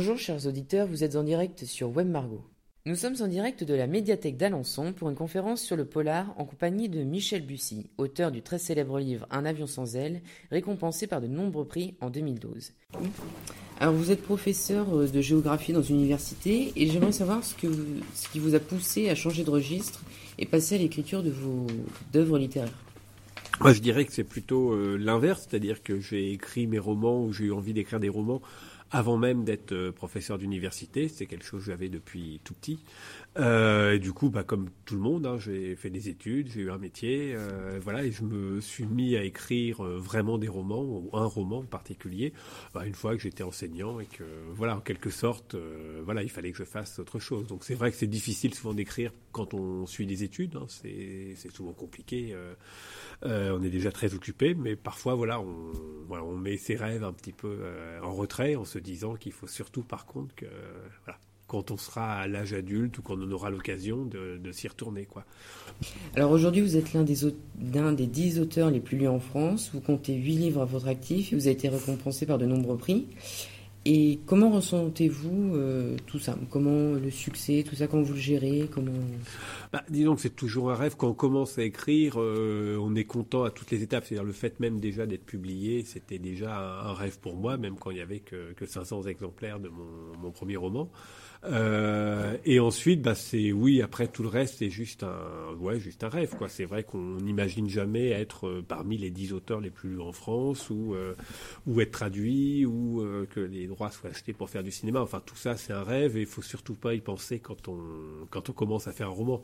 Bonjour chers auditeurs, vous êtes en direct sur Web Margot. Nous sommes en direct de la médiathèque d'Alençon pour une conférence sur le polar en compagnie de Michel Bussy, auteur du très célèbre livre Un avion sans aile, récompensé par de nombreux prix en 2012. Alors vous êtes professeur euh, de géographie dans une université et j'aimerais savoir ce qui vous a poussé à changer de registre et passer à l'écriture de vos œuvres littéraires. Moi, je dirais que c'est plutôt euh, l'inverse, c'est-à-dire que j'ai écrit mes romans ou j'ai eu envie d'écrire des romans avant même d'être euh, professeur d'université. C'est quelque chose que j'avais depuis tout petit. Euh, et du coup, bah, comme tout le monde, hein, j'ai fait des études, j'ai eu un métier, euh, voilà, et je me suis mis à écrire euh, vraiment des romans, ou un roman en particulier, bah, une fois que j'étais enseignant et que, voilà, en quelque sorte, euh, voilà, il fallait que je fasse autre chose. Donc c'est vrai que c'est difficile souvent d'écrire quand on suit des études, hein, c'est souvent compliqué. On est déjà très occupé, mais parfois, voilà, on, met ses rêves un petit peu en retrait en se disant qu'il faut surtout, par contre, que, voilà, quand on sera à l'âge adulte ou quand on aura l'occasion de, de s'y retourner. Quoi. Alors aujourd'hui, vous êtes l'un des, l'un des dix auteurs les plus lus en France. Vous comptez huit livres à votre actif et vous avez été récompensé par de nombreux prix. Et comment ressentez-vous euh, tout ça? Comment le succès, tout ça, comment vous le gérez comment... Bah, disons que c'est toujours un rêve. Quand on commence à écrire, euh, on est content à toutes les étapes. C'est-à-dire le fait même déjà d'être publié, c'était déjà un, rêve pour moi, même quand il n'y avait que, que 500 exemplaires de mon, premier roman. Euh, et ensuite, bah, c'est oui. Après tout le reste, c'est juste un, ouais, juste un rêve. C'est vrai qu'on n'imagine jamais être parmi les dix auteurs les plus lus en France, ou ou être traduit, ou que les droits soient achetés pour faire du cinéma. Enfin, tout ça, c'est un rêve, et il faut surtout pas y penser quand on quand on commence à faire un roman.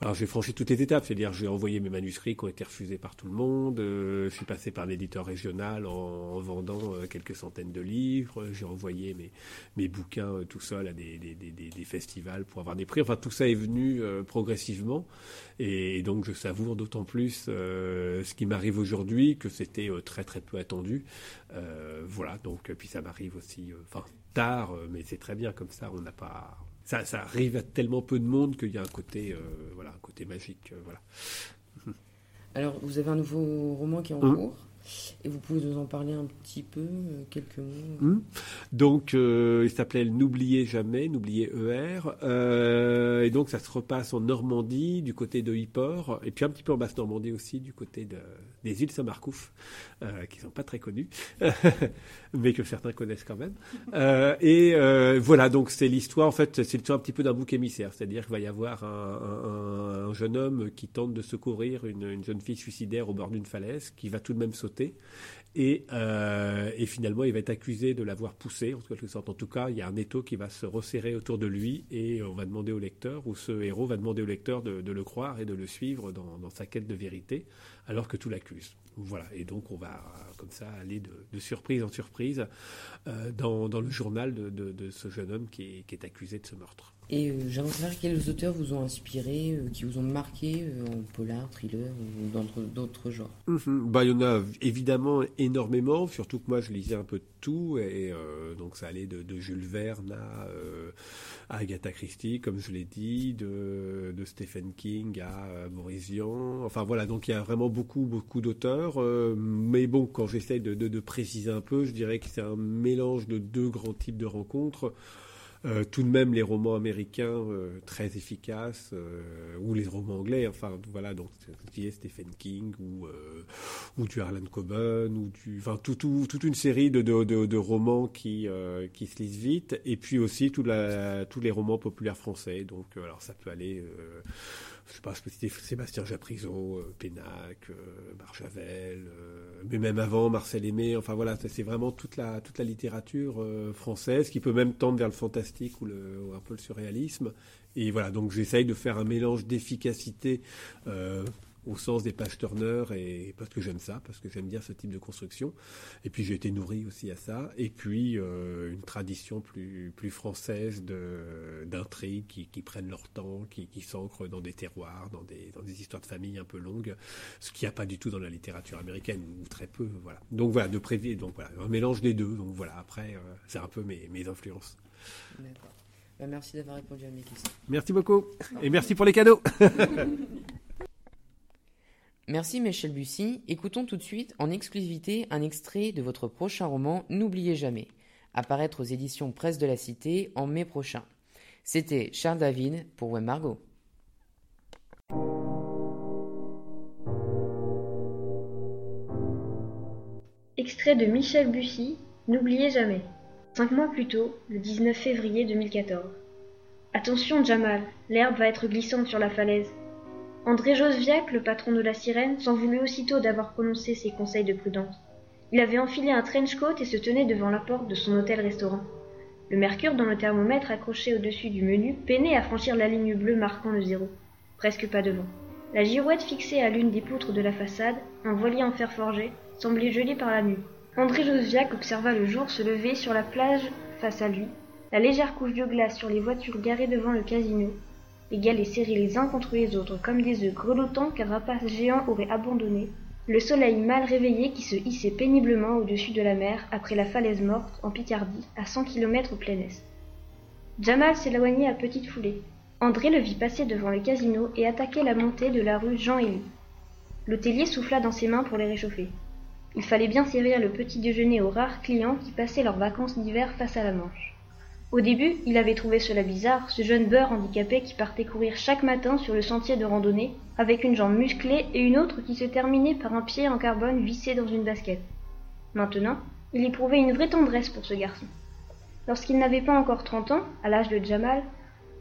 Alors, j'ai franchi toutes les étapes, c'est-à-dire j'ai envoyé mes manuscrits qui ont été refusés par tout le monde. Euh, je suis passé par l'éditeur régional en, en vendant quelques centaines de livres. J'ai envoyé mes mes bouquins tout seul à des, des des, festivals pour avoir des prix. Enfin, tout ça est venu euh, progressivement. Et, et, donc, je savoure d'autant plus euh, ce qui m'arrive aujourd'hui que c'était euh, très, très peu attendu. Euh, voilà, donc, puis ça m'arrive aussi, enfin, tard, mais c'est très bien comme ça. On n'a pas. Ça, ça, arrive à tellement peu de monde qu'il y a un côté, voilà, un côté magique. voilà. Alors, vous avez un nouveau roman qui est en mmh. cours? Et vous pouvez nous en parler un petit peu, euh, quelques mots mmh. Donc, euh, il s'appelait N'oubliez jamais, N'oubliez ER. Euh, et donc, ça se repasse en Normandie, du côté de Yport, et puis un petit peu en Basse-Normandie aussi, du côté de, des îles Saint-Marcouf, euh, qui sont pas très connues, mais que certains connaissent quand même. Euh, et voilà, donc c'est l'histoire, en fait, c'est l'histoire un petit peu d'un bouc émissaire, c'est-à-dire qu'il va y avoir un, jeune homme qui tente de secourir une, une jeune fille suicidaire au bord d'une falaise, qui va tout de même sauter et, euh, et, finalement, il va être accusé de l'avoir poussé, en quelque sorte. En tout cas, il y a un étau qui va se resserrer autour de lui et on va demander au lecteur, ou ce héros va demander au lecteur de, le croire et de le suivre dans, sa quête de vérité, alors que tout l'accuse. Voilà. Et donc, on va comme ça aller de, surprise en surprise euh, dans, le journal de, ce jeune homme qui est accusé de ce meurtre. Et euh, j'aimerais savoir quels auteurs vous ont inspiré, euh, qui vous ont marqué euh, en polar, thriller ou d'autres genres -hmm. bah, Il y en a évidemment énormément, surtout que moi je lisais un peu de tout, et donc ça allait de, Jules Verne à, Agatha Christie, comme je l'ai dit, de, Stephen King à Maurice. Enfin voilà, donc il y a vraiment beaucoup, beaucoup d'auteurs. Mais bon, quand j'essaye de, préciser un peu, je dirais que c'est un mélange de deux grands types de rencontres. Euh, tout de même les romans américains euh, très efficaces euh, ou les romans anglais enfin voilà donc Stephen King ou ou du Harlan Coben ou du enfin tout, tout, toute une série de, romans qui qui se lisent vite et puis aussi tous les romans populaires français donc alors ça peut aller je sais pas, Sébastien Japrisot, euh, Pénac, euh, Barjavel, euh, mais même avant Marcel Aimé. Enfin voilà, c'est vraiment toute la littérature euh, française qui peut même tendre vers le fantastique ou, le, ou un peu le surréalisme. Et voilà, donc j'essaye de faire un mélange d'efficacité euh, au sens des pages Turner et parce que j'aime ça, parce que j'aime bien ce type de construction. Et puis j'ai été nourri aussi à ça. Et puis euh, une tradition plus plus française de d'intrigues qui, qui prennent leur temps, qui, qui s'ancrent dans des terroirs, dans des dans des histoires de famille un peu longues, ce qu'il n'y a pas du tout dans la littérature américaine ou très peu. Voilà. Donc voilà, de prévu. Donc voilà, un mélange des deux. Donc voilà. Après, euh, c'est un peu mes mes influences. D'accord. Bah, merci d'avoir répondu à mes questions. Merci beaucoup. Et merci pour les cadeaux. Merci Michel Bussy. Écoutons tout de suite en exclusivité un extrait de votre prochain roman N'oubliez jamais. apparaître aux éditions Presse de la Cité en mai prochain. C'était Charles David pour Web Margot. Extrait de Michel Bussy, N'oubliez jamais. Cinq mois plus tôt, le 19 février 2014. Attention, Jamal, l'herbe va être glissante sur la falaise. André Josviac, le patron de la sirène, s'en voulut aussitôt d'avoir prononcé ses conseils de prudence. Il avait enfilé un trench coat et se tenait devant la porte de son hôtel-restaurant. Le mercure dans le thermomètre accroché au-dessus du menu peinait à franchir la ligne bleue marquant le zéro. Presque pas de vent. La girouette fixée à l'une des poutres de la façade, un voilier en fer forgé, semblait gelé par la nuit. André Josviac observa le jour se lever sur la plage face à lui, la légère couche de glace sur les voitures garées devant le casino, les galets serrés les uns contre les autres comme des œufs grelottants qu'un rapace géant aurait abandonnés, le soleil mal réveillé qui se hissait péniblement au-dessus de la mer après la falaise morte en Picardie à cent kilomètres au plein est. Jamal s'éloignait à petite foulée. André le vit passer devant le casino et attaquer la montée de la rue Jean-Élie. L'hôtelier souffla dans ses mains pour les réchauffer. Il fallait bien servir le petit déjeuner aux rares clients qui passaient leurs vacances d'hiver face à la Manche. Au début, il avait trouvé cela bizarre, ce jeune beurre handicapé qui partait courir chaque matin sur le sentier de randonnée, avec une jambe musclée et une autre qui se terminait par un pied en carbone vissé dans une basket. Maintenant, il éprouvait une vraie tendresse pour ce garçon. Lorsqu'il n'avait pas encore trente ans, à l'âge de Jamal,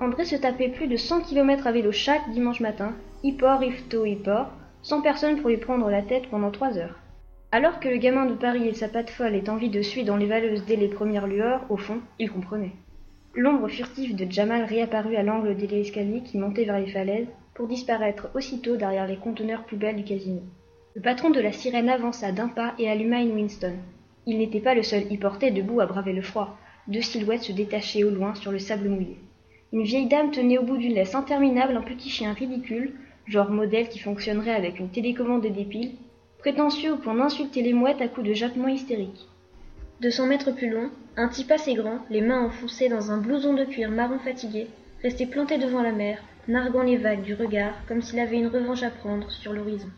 André se tapait plus de cent kilomètres à vélo chaque dimanche matin, hippor, ifto, hippor, sans personne pour lui prendre la tête pendant trois heures. Alors que le gamin de Paris et sa patte folle aient envie de suer dans les valeuses dès les premières lueurs, au fond, il comprenait. L'ombre furtive de Jamal réapparut à l'angle de l'escalier qui montait vers les falaises, pour disparaître aussitôt derrière les conteneurs plus belles du casino. Le patron de la sirène avança d'un pas et alluma une Winston. Il n'était pas le seul y porté debout à braver le froid. Deux silhouettes se détachaient au loin sur le sable mouillé. Une vieille dame tenait au bout d'une laisse interminable un petit chien ridicule, genre modèle qui fonctionnerait avec une télécommande et des prétentieux au point d'insulter les mouettes à coups de jappements hystériques. De cent mètres plus loin, un type assez grand, les mains enfoncées dans un blouson de cuir marron fatigué, restait planté devant la mer, narguant les vagues du regard comme s'il avait une revanche à prendre sur l'horizon.